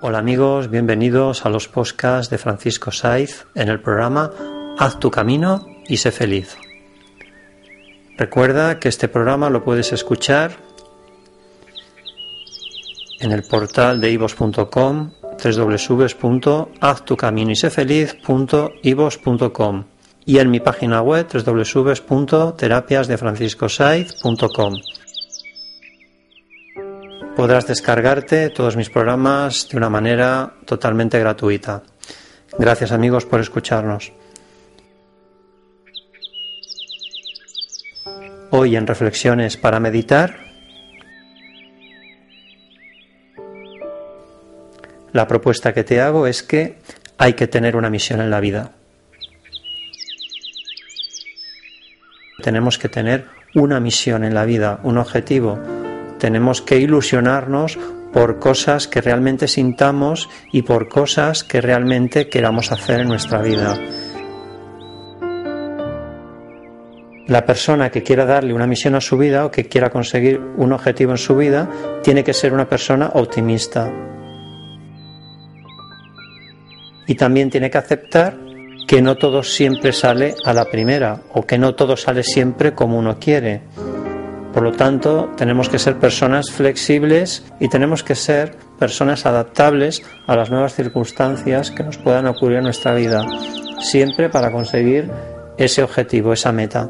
Hola amigos, bienvenidos a los podcasts de Francisco Saiz en el programa Haz tu camino y sé feliz. Recuerda que este programa lo puedes escuchar en el portal de ivos.com www.haztucaminoysefeliz.ivos.com y en mi página web www.terapiasdefranciscosaiz.com podrás descargarte todos mis programas de una manera totalmente gratuita. Gracias amigos por escucharnos. Hoy en Reflexiones para Meditar, la propuesta que te hago es que hay que tener una misión en la vida. Tenemos que tener una misión en la vida, un objetivo, tenemos que ilusionarnos por cosas que realmente sintamos y por cosas que realmente queramos hacer en nuestra vida. La persona que quiera darle una misión a su vida o que quiera conseguir un objetivo en su vida tiene que ser una persona optimista. Y también tiene que aceptar que no todo siempre sale a la primera o que no todo sale siempre como uno quiere. Por lo tanto, tenemos que ser personas flexibles y tenemos que ser personas adaptables a las nuevas circunstancias que nos puedan ocurrir en nuestra vida, siempre para conseguir ese objetivo, esa meta.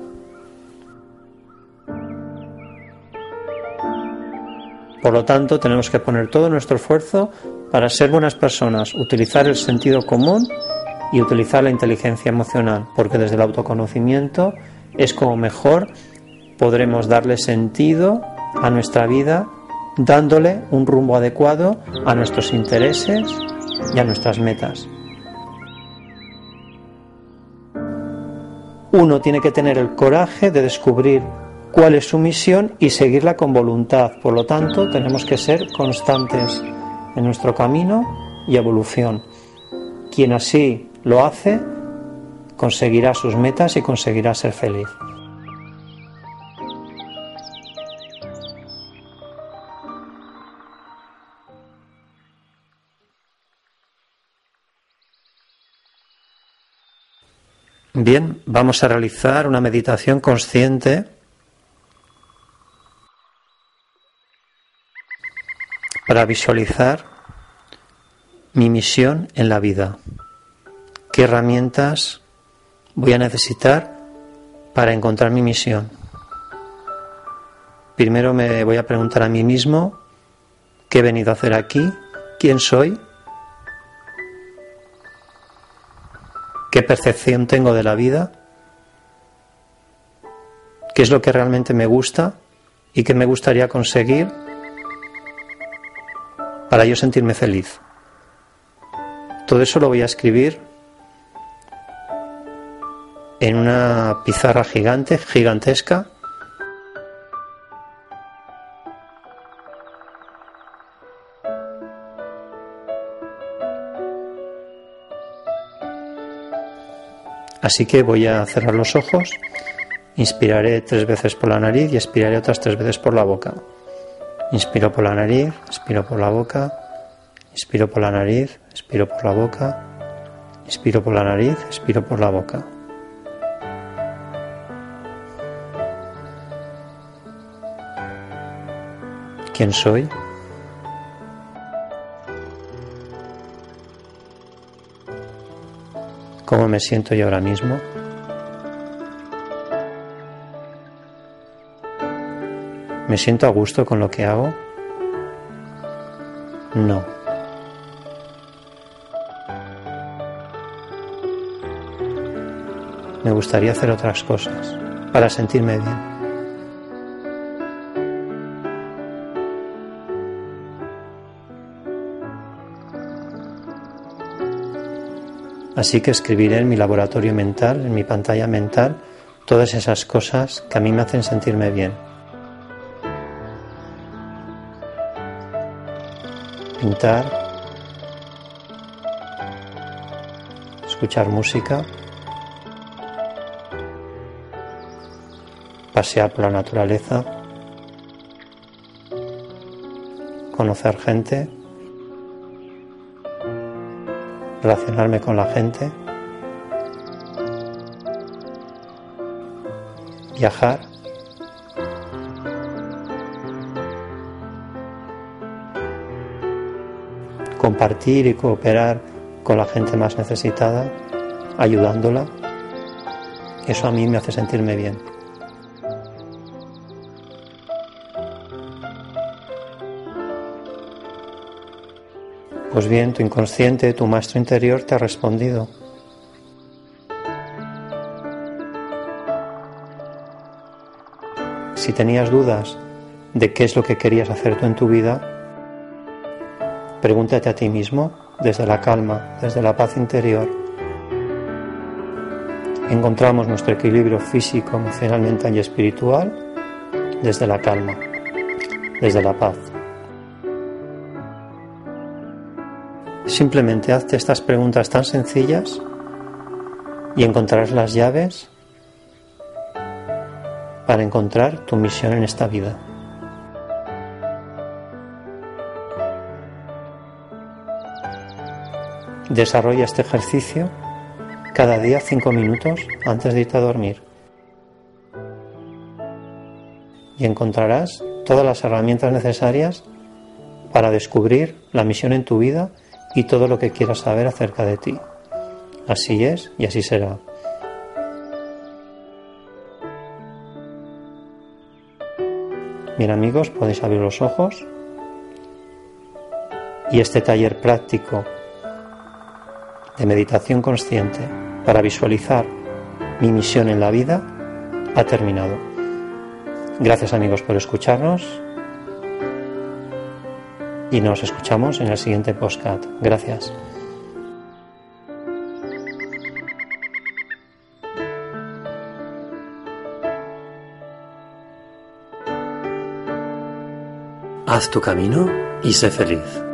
Por lo tanto, tenemos que poner todo nuestro esfuerzo para ser buenas personas, utilizar el sentido común y utilizar la inteligencia emocional, porque desde el autoconocimiento es como mejor podremos darle sentido a nuestra vida dándole un rumbo adecuado a nuestros intereses y a nuestras metas. Uno tiene que tener el coraje de descubrir cuál es su misión y seguirla con voluntad. Por lo tanto, tenemos que ser constantes en nuestro camino y evolución. Quien así lo hace, conseguirá sus metas y conseguirá ser feliz. Bien, vamos a realizar una meditación consciente para visualizar mi misión en la vida. ¿Qué herramientas voy a necesitar para encontrar mi misión? Primero me voy a preguntar a mí mismo qué he venido a hacer aquí, quién soy qué percepción tengo de la vida, qué es lo que realmente me gusta y qué me gustaría conseguir para yo sentirme feliz. Todo eso lo voy a escribir en una pizarra gigante, gigantesca, Así que voy a cerrar los ojos, inspiraré tres veces por la nariz y expiraré otras tres veces por la boca. Inspiro por la nariz, expiro por la boca, inspiro por la nariz, expiro por la boca, inspiro por la nariz, expiro por la boca. ¿Quién soy? ¿Cómo me siento yo ahora mismo? ¿Me siento a gusto con lo que hago? No. Me gustaría hacer otras cosas para sentirme bien. Así que escribiré en mi laboratorio mental, en mi pantalla mental, todas esas cosas que a mí me hacen sentirme bien. pintar, escuchar música, pasear por la naturaleza, conocer gente, relacionarme con la gente, viajar. compartir y cooperar con la gente más necesitada, ayudándola, eso a mí me hace sentirme bien. Pues bien, tu inconsciente, tu maestro interior te ha respondido. Si tenías dudas de qué es lo que querías hacer tú en tu vida, Pregúntate a ti mismo desde la calma, desde la paz interior. Encontramos nuestro equilibrio físico, emocional, mental y espiritual desde la calma, desde la paz. Simplemente hazte estas preguntas tan sencillas y encontrarás las llaves para encontrar tu misión en esta vida. Desarrolla este ejercicio cada día cinco minutos antes de irte a dormir. Y encontrarás todas las herramientas necesarias para descubrir la misión en tu vida y todo lo que quieras saber acerca de ti. Así es y así será. Bien amigos, podéis abrir los ojos y este taller práctico de meditación consciente para visualizar mi misión en la vida ha terminado. Gracias amigos por escucharnos y nos escuchamos en el siguiente postcat. Gracias. Haz tu camino y sé feliz.